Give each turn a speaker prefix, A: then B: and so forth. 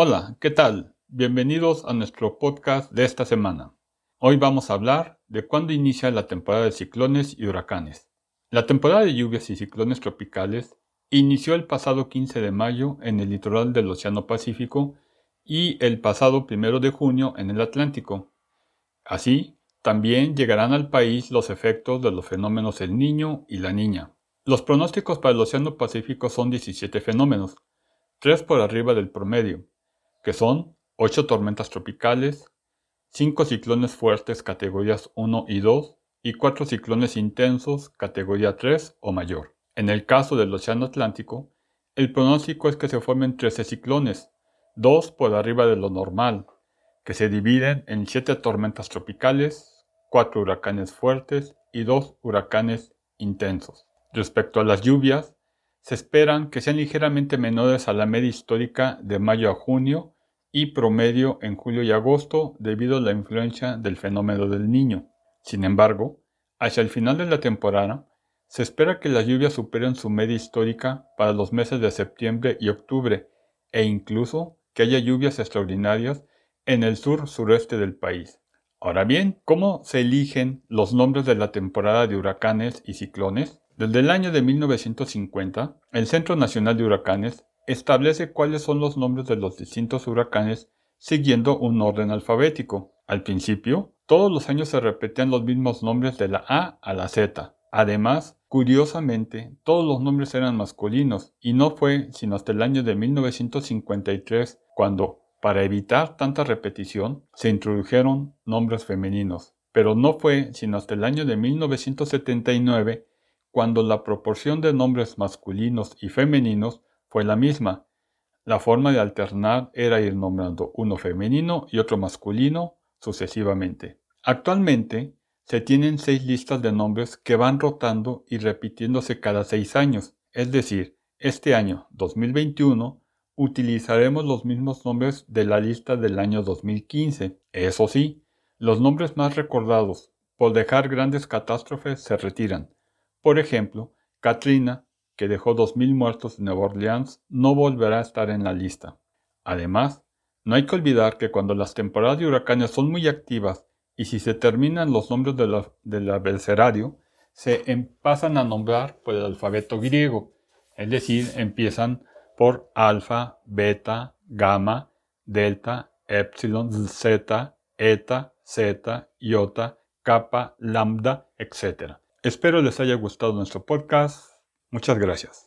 A: Hola, ¿qué tal? Bienvenidos a nuestro podcast de esta semana. Hoy vamos a hablar de cuándo inicia la temporada de ciclones y huracanes. La temporada de lluvias y ciclones tropicales inició el pasado 15 de mayo en el litoral del Océano Pacífico y el pasado 1 de junio en el Atlántico. Así, también llegarán al país los efectos de los fenómenos El Niño y La Niña. Los pronósticos para el Océano Pacífico son 17 fenómenos, 3 por arriba del promedio, que son 8 tormentas tropicales, 5 ciclones fuertes categorías 1 y 2 y 4 ciclones intensos categoría 3 o mayor. En el caso del Océano Atlántico, el pronóstico es que se formen 13 ciclones, 2 por arriba de lo normal, que se dividen en 7 tormentas tropicales, 4 huracanes fuertes y 2 huracanes intensos. Respecto a las lluvias, se esperan que sean ligeramente menores a la media histórica de mayo a junio y promedio en julio y agosto debido a la influencia del fenómeno del niño. Sin embargo, hacia el final de la temporada, se espera que las lluvias superen su media histórica para los meses de septiembre y octubre e incluso que haya lluvias extraordinarias en el sur sureste del país. Ahora bien, ¿cómo se eligen los nombres de la temporada de huracanes y ciclones? Desde el año de 1950, el Centro Nacional de Huracanes establece cuáles son los nombres de los distintos huracanes siguiendo un orden alfabético. Al principio, todos los años se repetían los mismos nombres de la A a la Z. Además, curiosamente, todos los nombres eran masculinos, y no fue sino hasta el año de 1953 cuando, para evitar tanta repetición, se introdujeron nombres femeninos. Pero no fue sino hasta el año de 1979 cuando la proporción de nombres masculinos y femeninos fue la misma. La forma de alternar era ir nombrando uno femenino y otro masculino sucesivamente. Actualmente se tienen seis listas de nombres que van rotando y repitiéndose cada seis años, es decir, este año 2021 utilizaremos los mismos nombres de la lista del año 2015. Eso sí, los nombres más recordados por dejar grandes catástrofes se retiran, por ejemplo, Katrina, que dejó 2.000 muertos en Nueva Orleans, no volverá a estar en la lista. Además, no hay que olvidar que cuando las temporadas de huracanes son muy activas y si se terminan los nombres del abecedario, se pasan a nombrar por el alfabeto griego, es decir, empiezan por alfa, beta, gamma, delta, epsilon, zeta, eta, zeta, iota, kappa, lambda, etc. Espero les haya gustado nuestro podcast. Muchas gracias.